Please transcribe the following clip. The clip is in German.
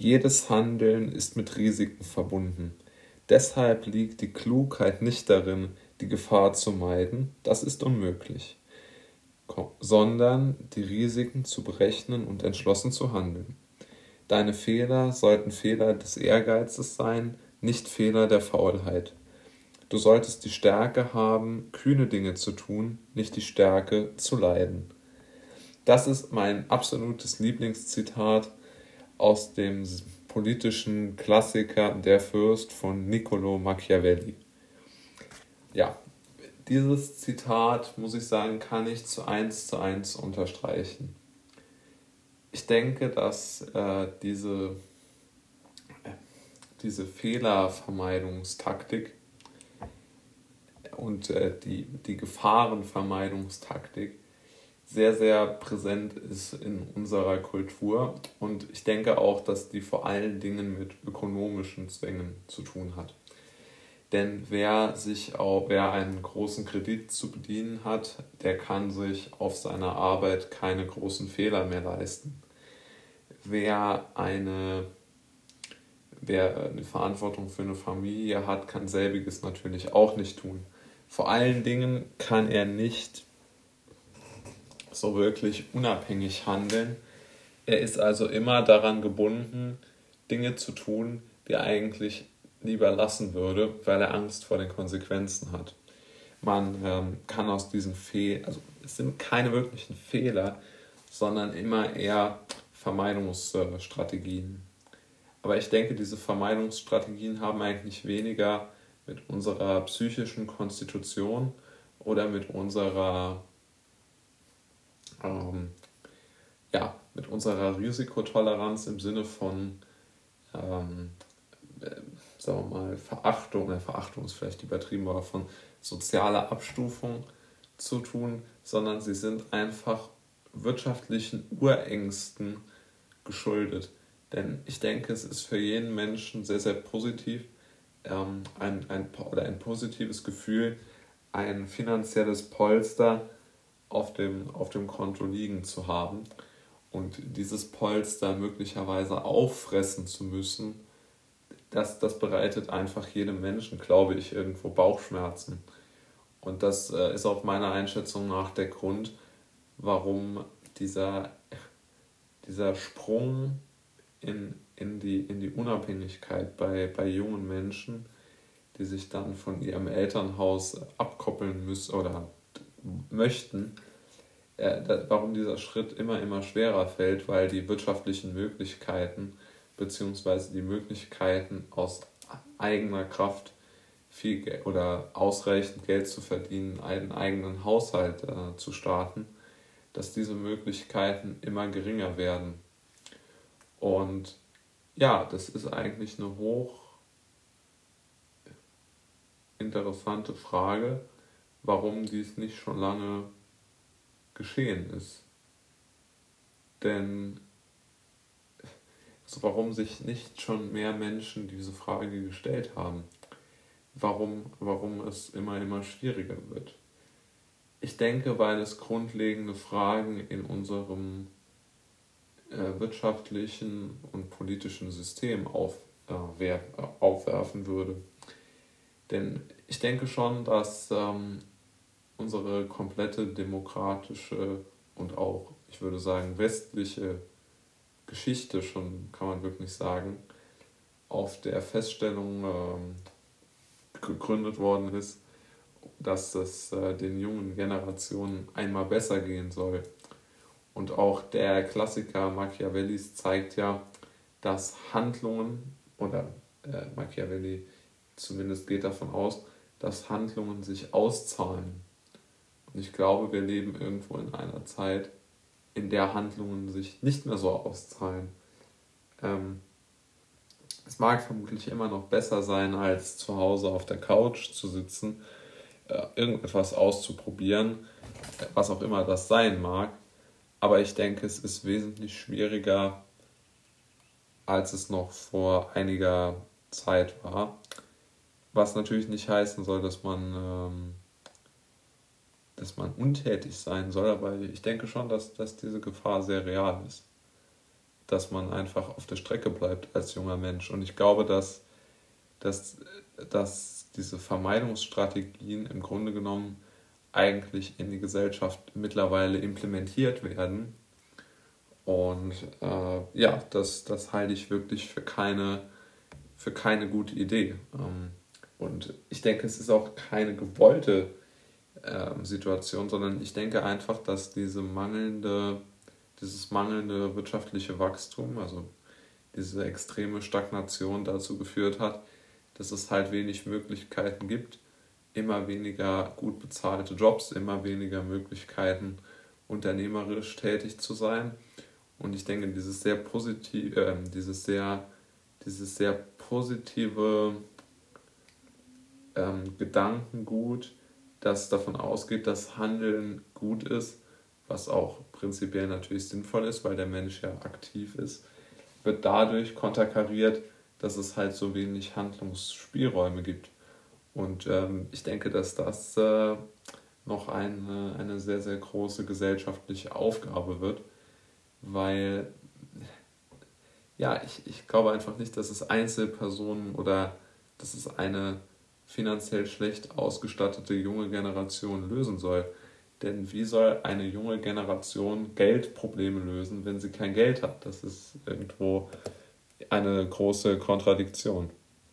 Jedes Handeln ist mit Risiken verbunden. Deshalb liegt die Klugheit nicht darin, die Gefahr zu meiden, das ist unmöglich, sondern die Risiken zu berechnen und entschlossen zu handeln. Deine Fehler sollten Fehler des Ehrgeizes sein, nicht Fehler der Faulheit. Du solltest die Stärke haben, kühne Dinge zu tun, nicht die Stärke zu leiden. Das ist mein absolutes Lieblingszitat aus dem politischen Klassiker Der Fürst von Niccolo Machiavelli. Ja, dieses Zitat, muss ich sagen, kann ich zu eins zu eins unterstreichen. Ich denke, dass äh, diese, äh, diese Fehlervermeidungstaktik und äh, die, die Gefahrenvermeidungstaktik sehr, sehr präsent ist in unserer Kultur. Und ich denke auch, dass die vor allen Dingen mit ökonomischen Zwängen zu tun hat. Denn wer sich auch, wer einen großen Kredit zu bedienen hat, der kann sich auf seiner Arbeit keine großen Fehler mehr leisten. Wer eine, wer eine Verantwortung für eine Familie hat, kann selbiges natürlich auch nicht tun. Vor allen Dingen kann er nicht so wirklich unabhängig handeln. Er ist also immer daran gebunden, Dinge zu tun, die er eigentlich lieber lassen würde, weil er Angst vor den Konsequenzen hat. Man ähm, kann aus diesen Fehlern, also es sind keine wirklichen Fehler, sondern immer eher Vermeidungsstrategien. Aber ich denke, diese Vermeidungsstrategien haben eigentlich weniger mit unserer psychischen Konstitution oder mit unserer ähm, ja, mit unserer Risikotoleranz im Sinne von ähm, äh, sagen wir mal, Verachtung, äh, Verachtung ist vielleicht übertrieben, aber von sozialer Abstufung zu tun, sondern sie sind einfach wirtschaftlichen Urängsten geschuldet. Denn ich denke, es ist für jeden Menschen sehr, sehr positiv, ähm, ein, ein, oder ein positives Gefühl, ein finanzielles Polster auf dem, auf dem Konto liegen zu haben und dieses Polster möglicherweise auffressen zu müssen, das, das bereitet einfach jedem Menschen, glaube ich, irgendwo Bauchschmerzen. Und das äh, ist auch meiner Einschätzung nach der Grund, warum dieser, dieser Sprung in, in, die, in die Unabhängigkeit bei, bei jungen Menschen, die sich dann von ihrem Elternhaus abkoppeln müssen oder möchten, äh, warum dieser Schritt immer, immer schwerer fällt, weil die wirtschaftlichen Möglichkeiten bzw. die Möglichkeiten aus eigener Kraft viel Geld oder ausreichend Geld zu verdienen, einen eigenen Haushalt äh, zu starten, dass diese Möglichkeiten immer geringer werden. Und ja, das ist eigentlich eine hoch interessante Frage, warum dies nicht schon lange geschehen ist. Denn also warum sich nicht schon mehr Menschen diese Frage gestellt haben, warum, warum es immer, immer schwieriger wird. Ich denke, weil es grundlegende Fragen in unserem äh, wirtschaftlichen und politischen System auf, äh, aufwerfen würde. Denn ich denke schon, dass ähm, unsere komplette demokratische und auch, ich würde sagen, westliche Geschichte schon, kann man wirklich sagen, auf der Feststellung ähm, gegründet worden ist, dass es äh, den jungen Generationen einmal besser gehen soll. Und auch der Klassiker Machiavellis zeigt ja, dass Handlungen, oder äh, Machiavelli zumindest geht davon aus, dass Handlungen sich auszahlen. Und ich glaube, wir leben irgendwo in einer Zeit, in der Handlungen sich nicht mehr so auszahlen. Ähm, es mag vermutlich immer noch besser sein, als zu Hause auf der Couch zu sitzen, äh, irgendetwas auszuprobieren, was auch immer das sein mag. Aber ich denke, es ist wesentlich schwieriger, als es noch vor einiger Zeit war. Was natürlich nicht heißen soll, dass man ähm, dass man untätig sein soll, aber ich denke schon, dass, dass diese Gefahr sehr real ist. dass man einfach auf der Strecke bleibt als junger Mensch. Und ich glaube, dass, dass, dass diese Vermeidungsstrategien im Grunde genommen eigentlich in die Gesellschaft mittlerweile implementiert werden. Und äh, ja, das, das halte ich wirklich für keine, für keine gute Idee. Ähm, und ich denke, es ist auch keine gewollte äh, Situation, sondern ich denke einfach, dass diese mangelnde, dieses mangelnde wirtschaftliche Wachstum, also diese extreme Stagnation dazu geführt hat, dass es halt wenig Möglichkeiten gibt, immer weniger gut bezahlte Jobs, immer weniger Möglichkeiten, unternehmerisch tätig zu sein. Und ich denke, dieses sehr positiv, äh, dieses sehr, dieses sehr positive ähm, Gedankengut, das davon ausgeht, dass Handeln gut ist, was auch prinzipiell natürlich sinnvoll ist, weil der Mensch ja aktiv ist, wird dadurch konterkariert, dass es halt so wenig Handlungsspielräume gibt. Und ähm, ich denke, dass das äh, noch eine, eine sehr, sehr große gesellschaftliche Aufgabe wird, weil ja, ich, ich glaube einfach nicht, dass es Einzelpersonen oder dass es eine finanziell schlecht ausgestattete junge Generation lösen soll. Denn wie soll eine junge Generation Geldprobleme lösen, wenn sie kein Geld hat? Das ist irgendwo eine große Kontradiktion.